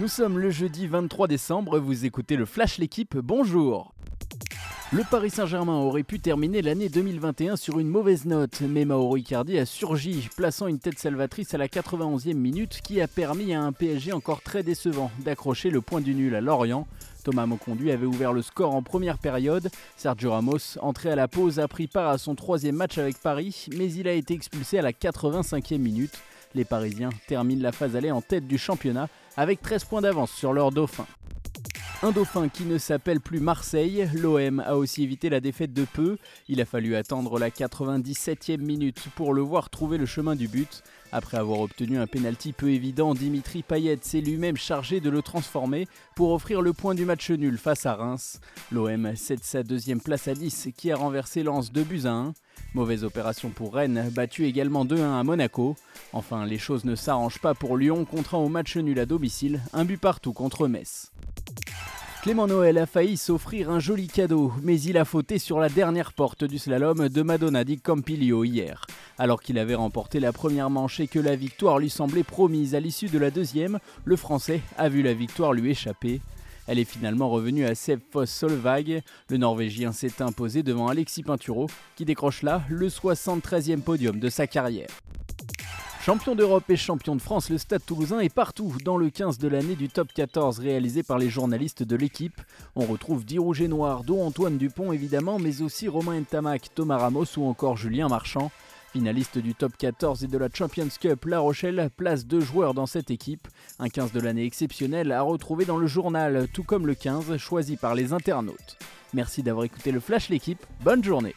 Nous sommes le jeudi 23 décembre, vous écoutez le Flash L'équipe, bonjour le Paris Saint-Germain aurait pu terminer l'année 2021 sur une mauvaise note, mais Mauro Icardi a surgi, plaçant une tête salvatrice à la 91e minute qui a permis à un PSG encore très décevant d'accrocher le point du nul à Lorient. Thomas Moconduit avait ouvert le score en première période. Sergio Ramos, entré à la pause, a pris part à son troisième match avec Paris, mais il a été expulsé à la 85e minute. Les Parisiens terminent la phase allée en tête du championnat avec 13 points d'avance sur leur dauphin. Un dauphin qui ne s'appelle plus Marseille, l'OM a aussi évité la défaite de peu. Il a fallu attendre la 97e minute pour le voir trouver le chemin du but. Après avoir obtenu un pénalty peu évident, Dimitri Payet s'est lui-même chargé de le transformer pour offrir le point du match nul face à Reims. L'OM cède sa deuxième place à 10 qui a renversé Lens 2 buts à 1. Mauvaise opération pour Rennes, battu également 2-1 à Monaco. Enfin, les choses ne s'arrangent pas pour Lyon, contraint au match nul à domicile, un but partout contre Metz. Clément Noël a failli s'offrir un joli cadeau, mais il a fauté sur la dernière porte du slalom de Madonna di Campilio hier. Alors qu'il avait remporté la première manche et que la victoire lui semblait promise à l'issue de la deuxième, le Français a vu la victoire lui échapper. Elle est finalement revenue à Seb Foss Solvag. Le Norvégien s'est imposé devant Alexis Pinturo, qui décroche là le 73e podium de sa carrière. Champion d'Europe et champion de France, le Stade toulousain est partout dans le 15 de l'année du top 14 réalisé par les journalistes de l'équipe. On retrouve 10 rouges et noirs, dont Antoine Dupont évidemment, mais aussi Romain Ntamak, Thomas Ramos ou encore Julien Marchand. Finaliste du top 14 et de la Champions Cup, La Rochelle place deux joueurs dans cette équipe. Un 15 de l'année exceptionnel à retrouver dans le journal, tout comme le 15 choisi par les internautes. Merci d'avoir écouté le Flash l'équipe, bonne journée